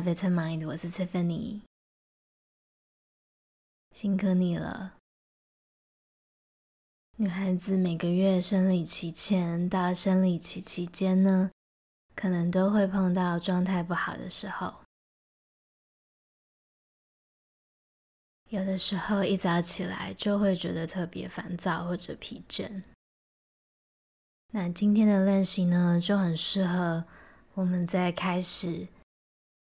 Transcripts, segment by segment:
Vitamind，我是 Tiffany，辛苦你了。女孩子每个月生理期前到生理期期间呢，可能都会碰到状态不好的时候。有的时候一早起来就会觉得特别烦躁或者疲倦。那今天的练习呢，就很适合我们在开始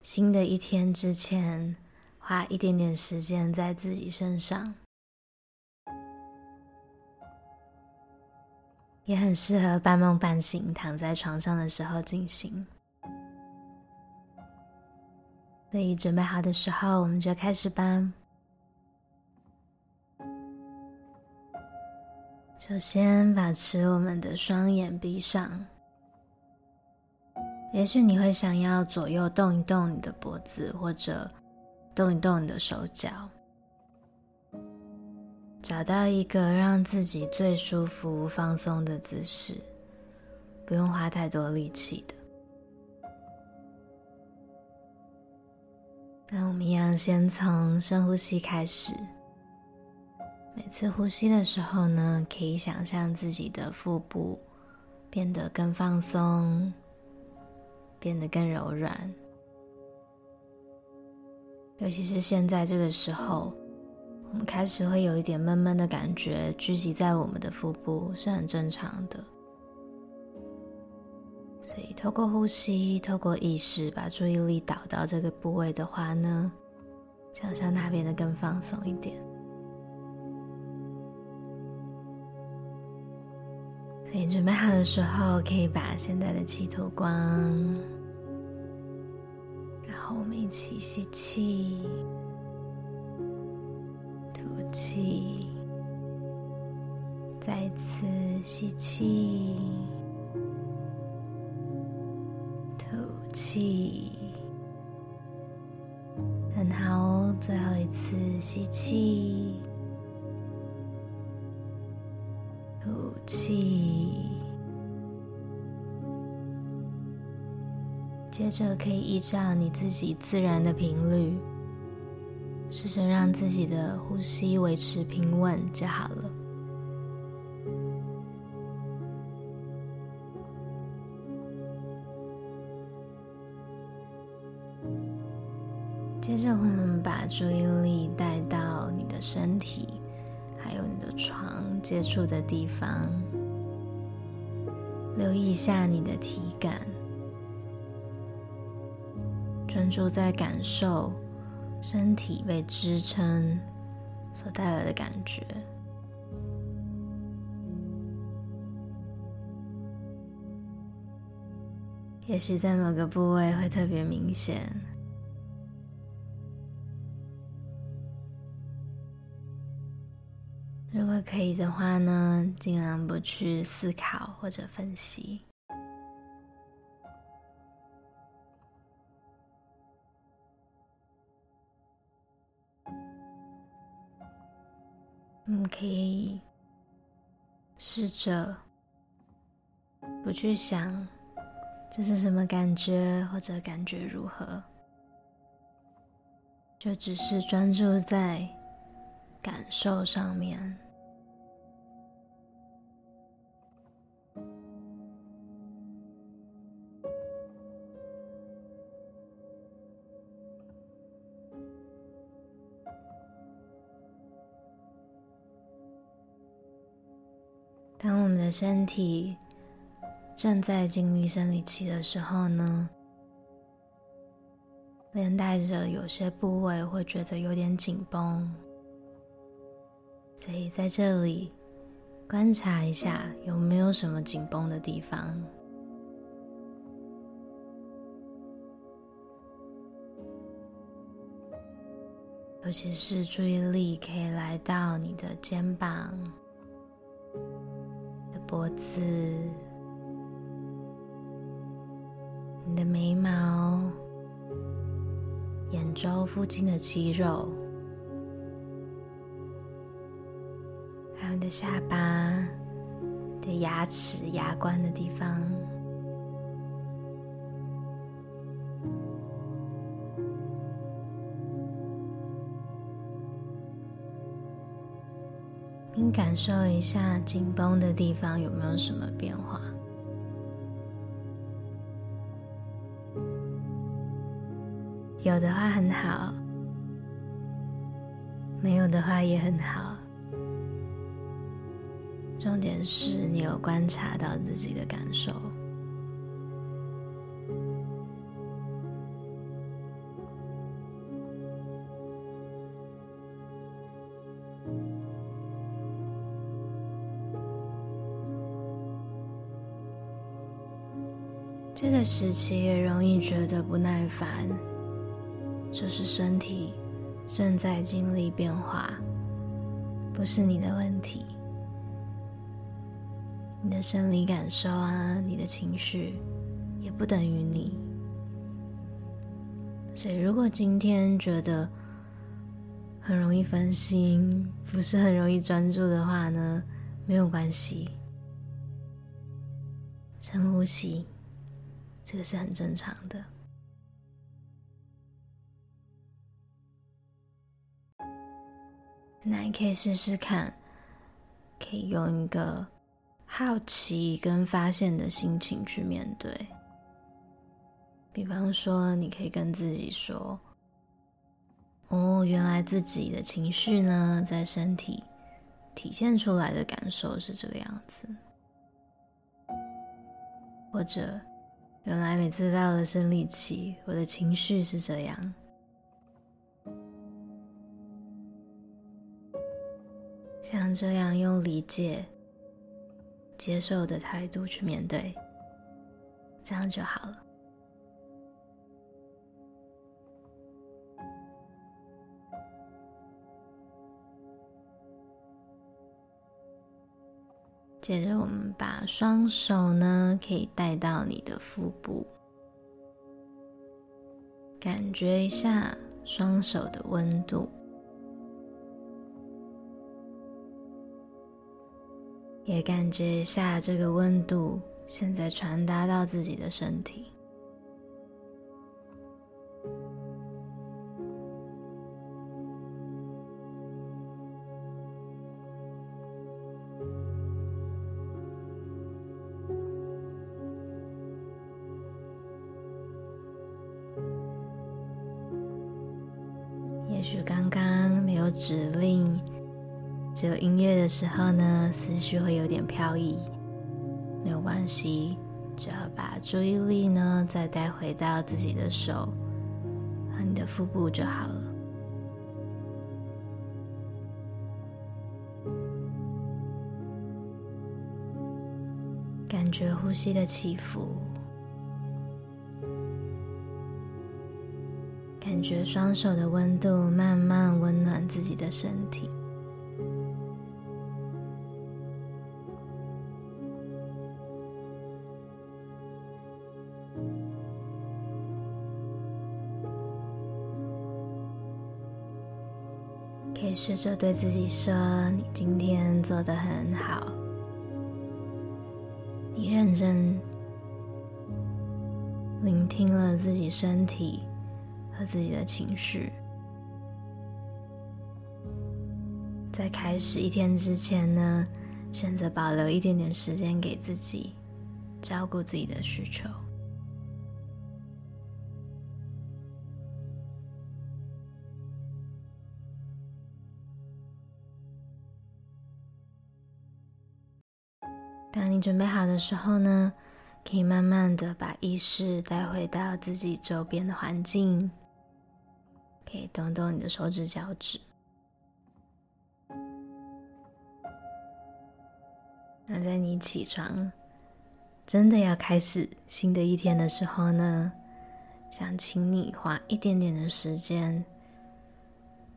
新的一天之前，花一点点时间在自己身上，也很适合半梦半醒躺在床上的时候进行。所以准备好的时候，我们就开始吧。首先，保持我们的双眼闭上。也许你会想要左右动一动你的脖子，或者动一动你的手脚，找到一个让自己最舒服、放松的姿势，不用花太多力气的。那我们一样先从深呼吸开始。每次呼吸的时候呢，可以想象自己的腹部变得更放松，变得更柔软。尤其是现在这个时候，我们开始会有一点闷闷的感觉聚集在我们的腹部，是很正常的。所以，透过呼吸，透过意识，把注意力导到这个部位的话呢，想象它变得更放松一点。所以准备好的时候，可以把现在的气吐光，然后我们一起吸气、吐气，再次吸气、吐气，很好哦，最后一次吸气。气，接着可以依照你自己自然的频率，试着让自己的呼吸维持平稳就好了。接着，我们把注意力带到你的身体。还有你的床接触的地方，留意一下你的体感，专注在感受身体被支撑所带来的感觉。也许在某个部位会特别明显。如果可以的话呢，尽量不去思考或者分析。我们可以试着不去想这是什么感觉或者感觉如何，就只是专注在感受上面。当我们的身体正在经历生理期的时候呢，连带着有些部位会觉得有点紧绷，所以在这里观察一下有没有什么紧绷的地方，尤其是注意力可以来到你的肩膀。的脖子、你的眉毛、眼周附近的肌肉，下巴的牙齿牙关的地方。你感受一下紧绷的地方有没有什么变化？有的话很好没有的话也很好。重点是你有观察到自己的感受。这个时期也容易觉得不耐烦，就是身体正在经历变化，不是你的问题。你的生理感受啊，你的情绪也不等于你。所以，如果今天觉得很容易分心，不是很容易专注的话呢，没有关系，深呼吸。这个是很正常的。那你可以试试看，可以用一个好奇跟发现的心情去面对。比方说，你可以跟自己说：“哦，原来自己的情绪呢，在身体体现出来的感受是这个样子。”或者。原来每次到了生理期，我的情绪是这样。像这样用理解、接受的态度去面对，这样就好了。接着，我们把双手呢，可以带到你的腹部，感觉一下双手的温度，也感觉一下这个温度现在传达到自己的身体。也许刚刚没有指令，只有音乐的时候呢，思绪会有点飘逸，没有关系，只要把注意力呢再带回到自己的手和你的腹部就好了。感觉呼吸的起伏。感觉双手的温度慢慢温暖自己的身体，试着对自己说：“你今天做得很好，你认真聆听了自己身体。”和自己的情绪，在开始一天之前呢，选择保留一点点时间给自己，照顾自己的需求。当你准备好的时候呢，可以慢慢的把意识带回到自己周边的环境。可以动动你的手指、脚趾。那在你起床，真的要开始新的一天的时候呢，想请你花一点点的时间，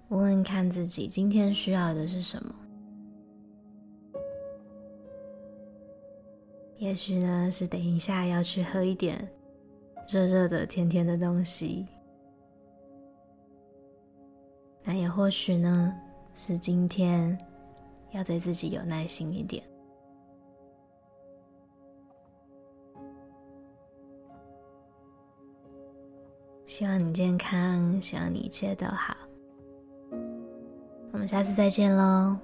问问看自己今天需要的是什么。也许呢，是等一下要去喝一点热热的、甜甜的东西。那也或许呢，是今天要对自己有耐心一点。希望你健康，希望你一切都好。我们下次再见喽。